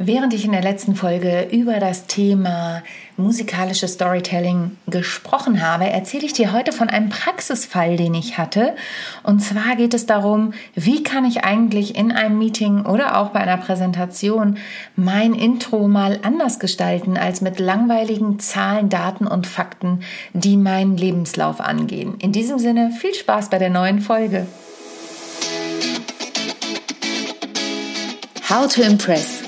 Während ich in der letzten Folge über das Thema musikalisches Storytelling gesprochen habe, erzähle ich dir heute von einem Praxisfall, den ich hatte. Und zwar geht es darum, wie kann ich eigentlich in einem Meeting oder auch bei einer Präsentation mein Intro mal anders gestalten als mit langweiligen Zahlen, Daten und Fakten, die meinen Lebenslauf angehen. In diesem Sinne viel Spaß bei der neuen Folge. How to Impress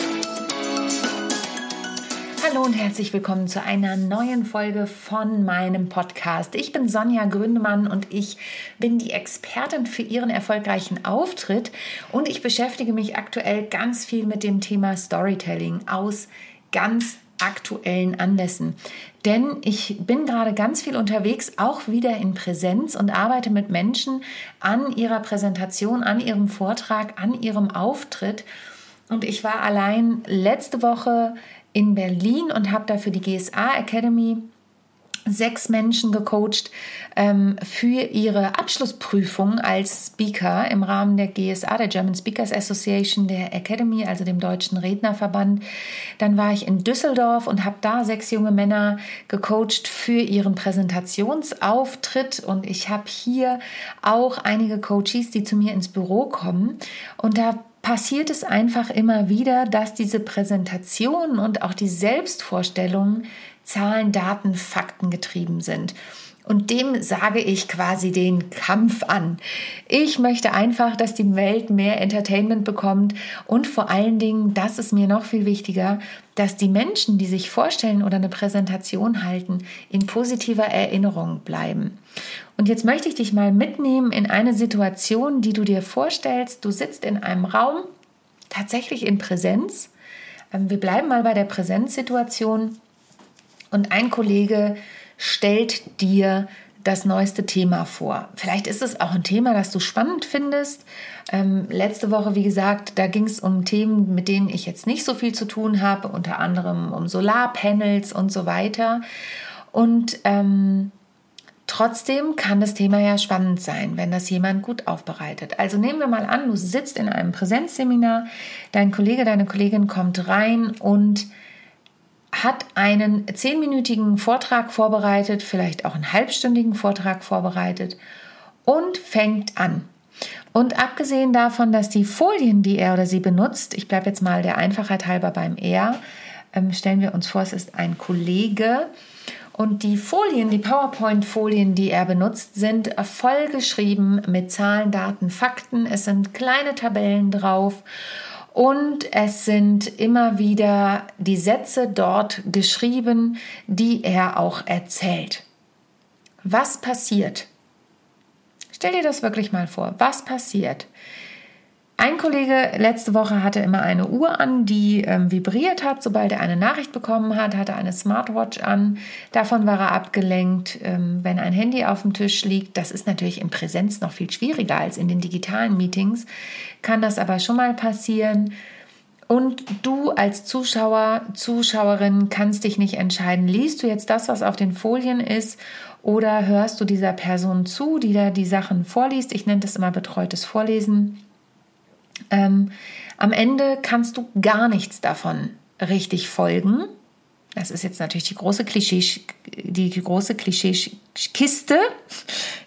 Und herzlich willkommen zu einer neuen Folge von meinem Podcast. Ich bin Sonja Gründemann und ich bin die Expertin für Ihren erfolgreichen Auftritt und ich beschäftige mich aktuell ganz viel mit dem Thema Storytelling aus ganz aktuellen Anlässen. Denn ich bin gerade ganz viel unterwegs, auch wieder in Präsenz und arbeite mit Menschen an ihrer Präsentation, an ihrem Vortrag, an ihrem Auftritt. Und ich war allein letzte Woche in Berlin und habe da für die GSA Academy sechs Menschen gecoacht ähm, für ihre Abschlussprüfung als Speaker im Rahmen der GSA, der German Speakers Association, der Academy, also dem Deutschen Rednerverband. Dann war ich in Düsseldorf und habe da sechs junge Männer gecoacht für ihren Präsentationsauftritt. Und ich habe hier auch einige Coaches, die zu mir ins Büro kommen. Und da passiert es einfach immer wieder, dass diese Präsentationen und auch die Selbstvorstellungen Zahlen, Daten, Fakten getrieben sind. Und dem sage ich quasi den Kampf an. Ich möchte einfach, dass die Welt mehr Entertainment bekommt und vor allen Dingen, das ist mir noch viel wichtiger, dass die Menschen, die sich vorstellen oder eine Präsentation halten, in positiver Erinnerung bleiben. Und jetzt möchte ich dich mal mitnehmen in eine Situation, die du dir vorstellst. Du sitzt in einem Raum, tatsächlich in Präsenz. Ähm, wir bleiben mal bei der Präsenzsituation. Und ein Kollege stellt dir das neueste Thema vor. Vielleicht ist es auch ein Thema, das du spannend findest. Ähm, letzte Woche, wie gesagt, da ging es um Themen, mit denen ich jetzt nicht so viel zu tun habe, unter anderem um Solarpanels und so weiter. Und ähm, Trotzdem kann das Thema ja spannend sein, wenn das jemand gut aufbereitet. Also nehmen wir mal an, du sitzt in einem Präsenzseminar, dein Kollege, deine Kollegin kommt rein und hat einen zehnminütigen Vortrag vorbereitet, vielleicht auch einen halbstündigen Vortrag vorbereitet und fängt an. Und abgesehen davon, dass die Folien, die er oder sie benutzt, ich bleibe jetzt mal der Einfachheit halber beim er, ähm, stellen wir uns vor, es ist ein Kollege. Und die Folien, die PowerPoint-Folien, die er benutzt, sind voll geschrieben mit Zahlen, Daten, Fakten. Es sind kleine Tabellen drauf. Und es sind immer wieder die Sätze dort geschrieben, die er auch erzählt. Was passiert? Stell dir das wirklich mal vor. Was passiert? Ein Kollege letzte Woche hatte immer eine Uhr an, die ähm, vibriert hat. Sobald er eine Nachricht bekommen hat, hatte er eine Smartwatch an. Davon war er abgelenkt, ähm, wenn ein Handy auf dem Tisch liegt. Das ist natürlich in Präsenz noch viel schwieriger als in den digitalen Meetings. Kann das aber schon mal passieren. Und du als Zuschauer, Zuschauerin kannst dich nicht entscheiden, liest du jetzt das, was auf den Folien ist, oder hörst du dieser Person zu, die da die Sachen vorliest. Ich nenne das immer betreutes Vorlesen. Ähm, am Ende kannst du gar nichts davon richtig folgen. Das ist jetzt natürlich die große Klischee, die große Klischeekiste.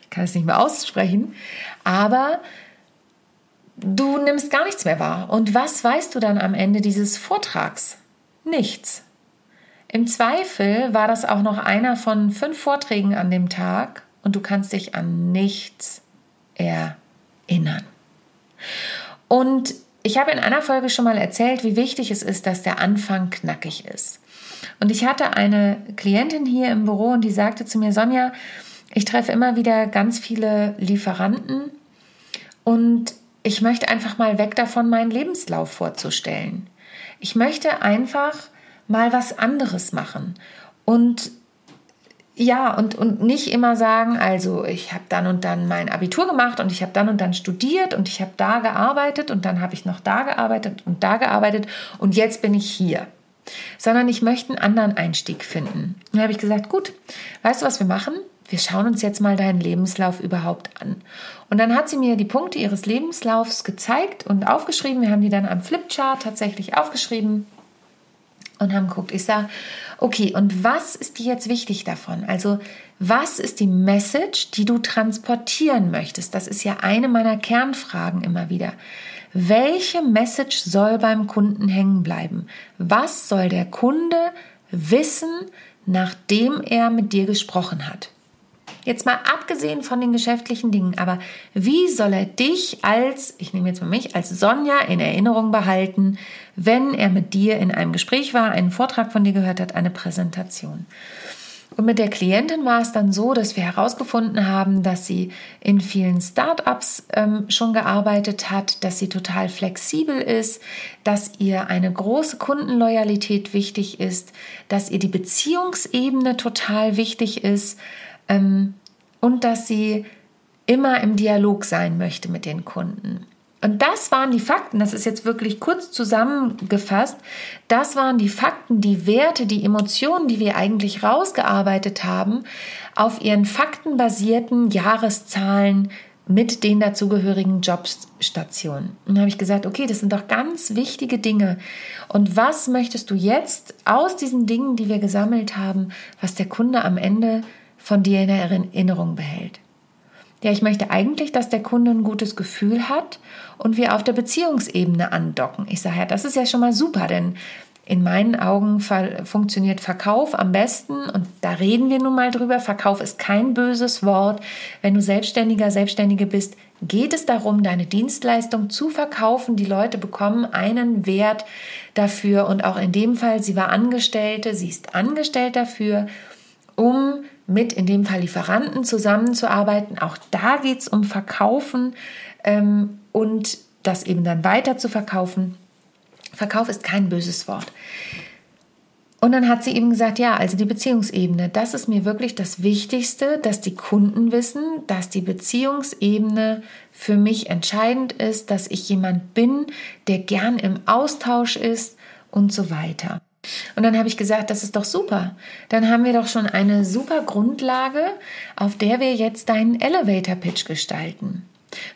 Ich kann es nicht mehr aussprechen. Aber du nimmst gar nichts mehr wahr. Und was weißt du dann am Ende dieses Vortrags? Nichts. Im Zweifel war das auch noch einer von fünf Vorträgen an dem Tag und du kannst dich an nichts erinnern. Und ich habe in einer Folge schon mal erzählt, wie wichtig es ist, dass der Anfang knackig ist. Und ich hatte eine Klientin hier im Büro und die sagte zu mir, Sonja, ich treffe immer wieder ganz viele Lieferanten und ich möchte einfach mal weg davon, meinen Lebenslauf vorzustellen. Ich möchte einfach mal was anderes machen. Und ja, und, und nicht immer sagen, also ich habe dann und dann mein Abitur gemacht und ich habe dann und dann studiert und ich habe da gearbeitet und dann habe ich noch da gearbeitet und da gearbeitet und jetzt bin ich hier. Sondern ich möchte einen anderen Einstieg finden. Und dann habe ich gesagt, gut, weißt du, was wir machen? Wir schauen uns jetzt mal deinen Lebenslauf überhaupt an. Und dann hat sie mir die Punkte ihres Lebenslaufs gezeigt und aufgeschrieben. Wir haben die dann am Flipchart tatsächlich aufgeschrieben und haben geguckt. Ich sage, okay, und was ist dir jetzt wichtig davon? Also, was ist die Message, die du transportieren möchtest? Das ist ja eine meiner Kernfragen immer wieder. Welche Message soll beim Kunden hängen bleiben? Was soll der Kunde wissen, nachdem er mit dir gesprochen hat? Jetzt mal abgesehen von den geschäftlichen Dingen, aber wie soll er dich als, ich nehme jetzt mal mich, als Sonja in Erinnerung behalten, wenn er mit dir in einem Gespräch war, einen Vortrag von dir gehört hat, eine Präsentation? Und mit der Klientin war es dann so, dass wir herausgefunden haben, dass sie in vielen Startups ähm, schon gearbeitet hat, dass sie total flexibel ist, dass ihr eine große Kundenloyalität wichtig ist, dass ihr die Beziehungsebene total wichtig ist, ähm, und dass sie immer im Dialog sein möchte mit den Kunden. Und das waren die Fakten, das ist jetzt wirklich kurz zusammengefasst, das waren die Fakten, die Werte, die Emotionen, die wir eigentlich rausgearbeitet haben, auf ihren faktenbasierten Jahreszahlen mit den dazugehörigen Jobstationen. Und dann habe ich gesagt, okay, das sind doch ganz wichtige Dinge. Und was möchtest du jetzt aus diesen Dingen, die wir gesammelt haben, was der Kunde am Ende von dir in Erinnerung behält. Ja, ich möchte eigentlich, dass der Kunde ein gutes Gefühl hat und wir auf der Beziehungsebene andocken. Ich sage ja, das ist ja schon mal super, denn in meinen Augen funktioniert Verkauf am besten und da reden wir nun mal drüber. Verkauf ist kein böses Wort. Wenn du Selbstständiger, Selbstständige bist, geht es darum, deine Dienstleistung zu verkaufen. Die Leute bekommen einen Wert dafür und auch in dem Fall, sie war Angestellte, sie ist angestellt dafür, um mit in dem Fall Lieferanten zusammenzuarbeiten. Auch da geht es um Verkaufen ähm, und das eben dann weiter zu verkaufen. Verkauf ist kein böses Wort. Und dann hat sie eben gesagt, ja, also die Beziehungsebene, das ist mir wirklich das Wichtigste, dass die Kunden wissen, dass die Beziehungsebene für mich entscheidend ist, dass ich jemand bin, der gern im Austausch ist und so weiter. Und dann habe ich gesagt, das ist doch super. Dann haben wir doch schon eine super Grundlage, auf der wir jetzt deinen Elevator Pitch gestalten.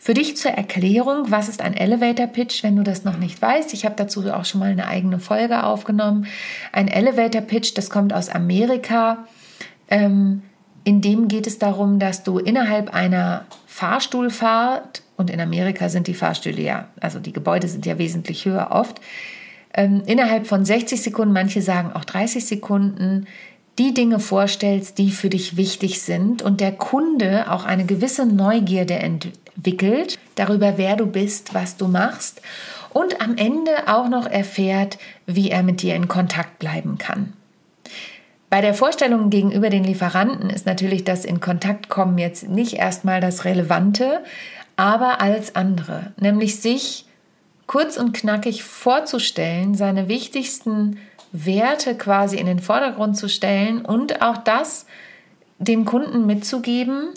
Für dich zur Erklärung, was ist ein Elevator Pitch, wenn du das noch nicht weißt. Ich habe dazu auch schon mal eine eigene Folge aufgenommen. Ein Elevator Pitch, das kommt aus Amerika. Ähm, in dem geht es darum, dass du innerhalb einer Fahrstuhlfahrt, und in Amerika sind die Fahrstühle ja, also die Gebäude sind ja wesentlich höher oft, ähm, innerhalb von 60 Sekunden, manche sagen auch 30 Sekunden, die Dinge vorstellst, die für dich wichtig sind und der Kunde auch eine gewisse Neugierde entwickelt darüber, wer du bist, was du machst und am Ende auch noch erfährt, wie er mit dir in Kontakt bleiben kann. Bei der Vorstellung gegenüber den Lieferanten ist natürlich das in Kontakt kommen jetzt nicht erstmal das Relevante, aber als andere, nämlich sich kurz und knackig vorzustellen, seine wichtigsten Werte quasi in den Vordergrund zu stellen und auch das dem Kunden mitzugeben,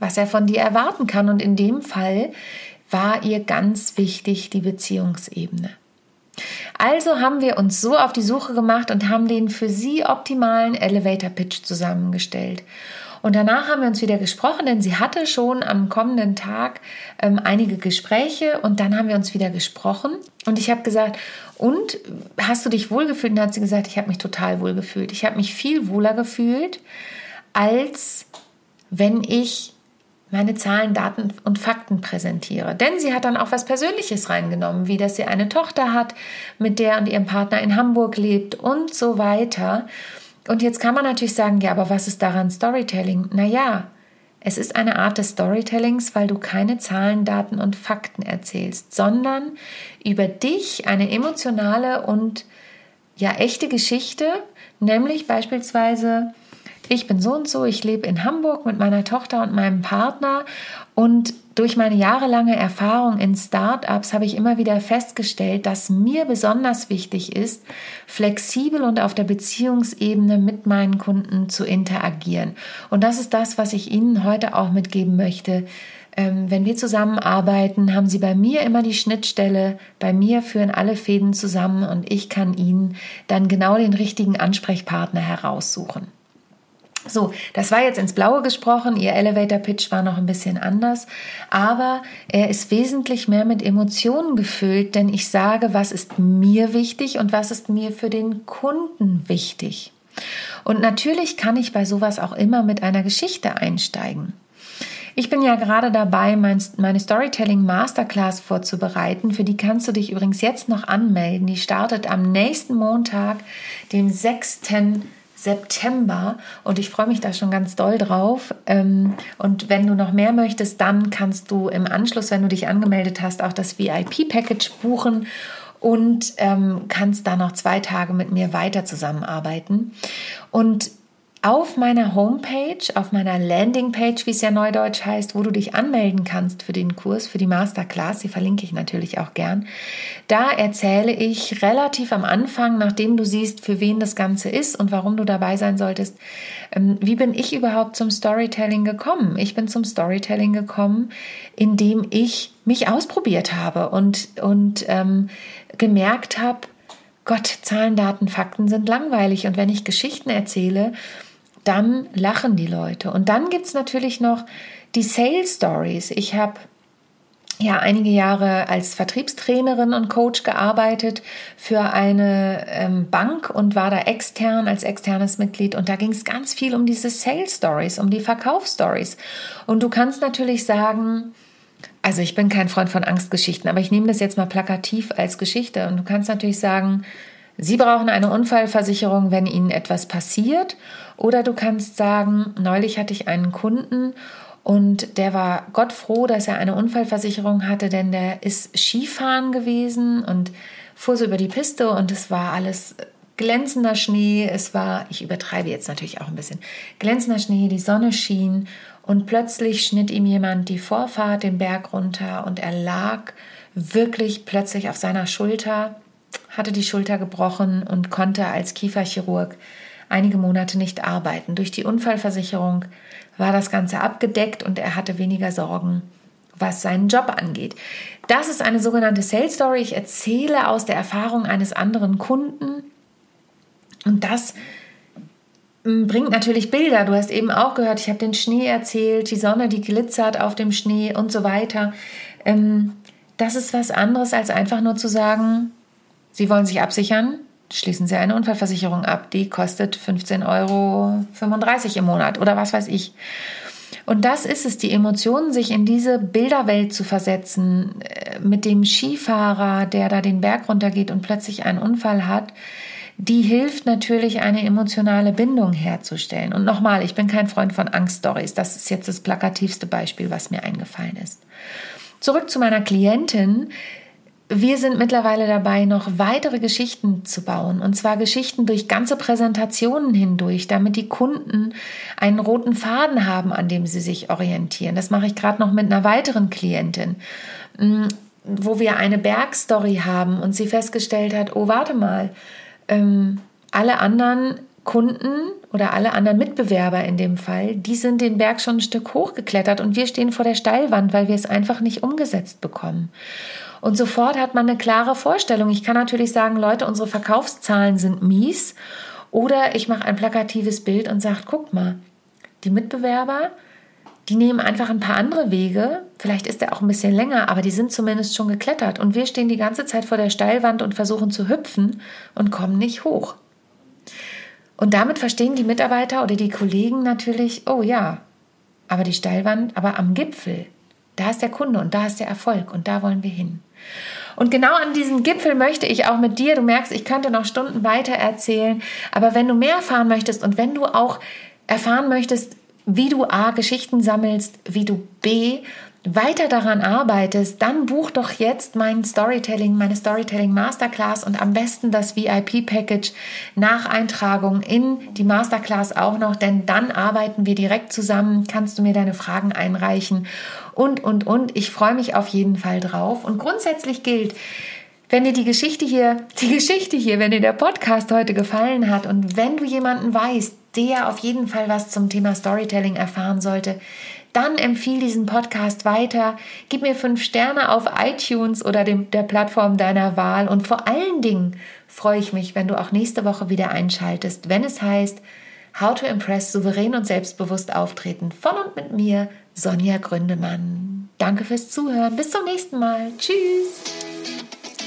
was er von dir erwarten kann. Und in dem Fall war ihr ganz wichtig die Beziehungsebene. Also haben wir uns so auf die Suche gemacht und haben den für sie optimalen Elevator Pitch zusammengestellt. Und danach haben wir uns wieder gesprochen, denn sie hatte schon am kommenden Tag ähm, einige Gespräche und dann haben wir uns wieder gesprochen. Und ich habe gesagt, und hast du dich wohlgefühlt? Und dann hat sie gesagt, ich habe mich total wohlgefühlt. Ich habe mich viel wohler gefühlt, als wenn ich meine Zahlen, Daten und Fakten präsentiere. Denn sie hat dann auch was Persönliches reingenommen, wie dass sie eine Tochter hat, mit der und ihrem Partner in Hamburg lebt und so weiter. Und jetzt kann man natürlich sagen, ja, aber was ist daran Storytelling? Naja, es ist eine Art des Storytellings, weil du keine Zahlen, Daten und Fakten erzählst, sondern über dich eine emotionale und ja echte Geschichte, nämlich beispielsweise ich bin so und so, ich lebe in Hamburg mit meiner Tochter und meinem Partner und durch meine jahrelange Erfahrung in Startups habe ich immer wieder festgestellt, dass mir besonders wichtig ist, flexibel und auf der Beziehungsebene mit meinen Kunden zu interagieren. Und das ist das, was ich Ihnen heute auch mitgeben möchte. Ähm, wenn wir zusammenarbeiten, haben Sie bei mir immer die Schnittstelle. Bei mir führen alle Fäden zusammen und ich kann Ihnen dann genau den richtigen Ansprechpartner heraussuchen. So, das war jetzt ins Blaue gesprochen. Ihr Elevator Pitch war noch ein bisschen anders, aber er ist wesentlich mehr mit Emotionen gefüllt, denn ich sage, was ist mir wichtig und was ist mir für den Kunden wichtig. Und natürlich kann ich bei sowas auch immer mit einer Geschichte einsteigen. Ich bin ja gerade dabei, meine Storytelling Masterclass vorzubereiten. Für die kannst du dich übrigens jetzt noch anmelden. Die startet am nächsten Montag, dem 6. September und ich freue mich da schon ganz doll drauf. Ähm, und wenn du noch mehr möchtest, dann kannst du im Anschluss, wenn du dich angemeldet hast, auch das VIP-Package buchen und ähm, kannst da noch zwei Tage mit mir weiter zusammenarbeiten. Und auf meiner Homepage, auf meiner Landingpage, wie es ja neudeutsch heißt, wo du dich anmelden kannst für den Kurs, für die Masterclass, die verlinke ich natürlich auch gern. Da erzähle ich relativ am Anfang, nachdem du siehst, für wen das Ganze ist und warum du dabei sein solltest, ähm, wie bin ich überhaupt zum Storytelling gekommen? Ich bin zum Storytelling gekommen, indem ich mich ausprobiert habe und, und ähm, gemerkt habe, Gott, Zahlen, Daten, Fakten sind langweilig. Und wenn ich Geschichten erzähle, dann lachen die Leute. Und dann gibt es natürlich noch die Sales Stories. Ich habe ja einige Jahre als Vertriebstrainerin und Coach gearbeitet für eine ähm, Bank und war da extern als externes Mitglied und da ging es ganz viel um diese Sales Stories, um die Verkaufsstories. Und du kannst natürlich sagen, also ich bin kein Freund von Angstgeschichten, aber ich nehme das jetzt mal plakativ als Geschichte und du kannst natürlich sagen, Sie brauchen eine Unfallversicherung, wenn Ihnen etwas passiert. Oder du kannst sagen, neulich hatte ich einen Kunden und der war Gott froh, dass er eine Unfallversicherung hatte, denn der ist Skifahren gewesen und fuhr so über die Piste und es war alles glänzender Schnee. Es war, ich übertreibe jetzt natürlich auch ein bisschen, glänzender Schnee, die Sonne schien und plötzlich schnitt ihm jemand die Vorfahrt den Berg runter und er lag wirklich plötzlich auf seiner Schulter hatte die Schulter gebrochen und konnte als Kieferchirurg einige Monate nicht arbeiten. Durch die Unfallversicherung war das Ganze abgedeckt und er hatte weniger Sorgen, was seinen Job angeht. Das ist eine sogenannte Sales Story. Ich erzähle aus der Erfahrung eines anderen Kunden und das mm, bringt natürlich Bilder. Du hast eben auch gehört, ich habe den Schnee erzählt, die Sonne, die glitzert auf dem Schnee und so weiter. Ähm, das ist was anderes als einfach nur zu sagen, Sie wollen sich absichern? Schließen Sie eine Unfallversicherung ab. Die kostet 15,35 Euro im Monat oder was weiß ich. Und das ist es, die Emotionen, sich in diese Bilderwelt zu versetzen, äh, mit dem Skifahrer, der da den Berg runtergeht und plötzlich einen Unfall hat, die hilft natürlich, eine emotionale Bindung herzustellen. Und nochmal, ich bin kein Freund von Angststories. Das ist jetzt das plakativste Beispiel, was mir eingefallen ist. Zurück zu meiner Klientin, wir sind mittlerweile dabei, noch weitere Geschichten zu bauen. Und zwar Geschichten durch ganze Präsentationen hindurch, damit die Kunden einen roten Faden haben, an dem sie sich orientieren. Das mache ich gerade noch mit einer weiteren Klientin, mm, wo wir eine Bergstory haben und sie festgestellt hat, oh, warte mal, ähm, alle anderen Kunden oder alle anderen Mitbewerber in dem Fall, die sind den Berg schon ein Stück hochgeklettert und wir stehen vor der Steilwand, weil wir es einfach nicht umgesetzt bekommen. Und sofort hat man eine klare Vorstellung. Ich kann natürlich sagen, Leute, unsere Verkaufszahlen sind mies. Oder ich mache ein plakatives Bild und sage, guck mal, die Mitbewerber, die nehmen einfach ein paar andere Wege. Vielleicht ist der auch ein bisschen länger, aber die sind zumindest schon geklettert. Und wir stehen die ganze Zeit vor der Steilwand und versuchen zu hüpfen und kommen nicht hoch. Und damit verstehen die Mitarbeiter oder die Kollegen natürlich, oh ja, aber die Steilwand, aber am Gipfel, da ist der Kunde und da ist der Erfolg und da wollen wir hin. Und genau an diesem Gipfel möchte ich auch mit dir, du merkst, ich könnte noch Stunden weiter erzählen, aber wenn du mehr erfahren möchtest und wenn du auch erfahren möchtest, wie du A, Geschichten sammelst, wie du B, weiter daran arbeitest, dann buch doch jetzt mein Storytelling, meine Storytelling Masterclass und am besten das VIP-Package nach Eintragung in die Masterclass auch noch, denn dann arbeiten wir direkt zusammen, kannst du mir deine Fragen einreichen und, und, und. Ich freue mich auf jeden Fall drauf. Und grundsätzlich gilt, wenn dir die Geschichte hier, die Geschichte hier, wenn dir der Podcast heute gefallen hat und wenn du jemanden weißt, der auf jeden Fall was zum Thema Storytelling erfahren sollte, dann empfiehl diesen Podcast weiter. Gib mir fünf Sterne auf iTunes oder dem, der Plattform deiner Wahl. Und vor allen Dingen freue ich mich, wenn du auch nächste Woche wieder einschaltest, wenn es heißt How to Impress souverän und selbstbewusst auftreten von und mit mir, Sonja Gründemann. Danke fürs Zuhören. Bis zum nächsten Mal. Tschüss.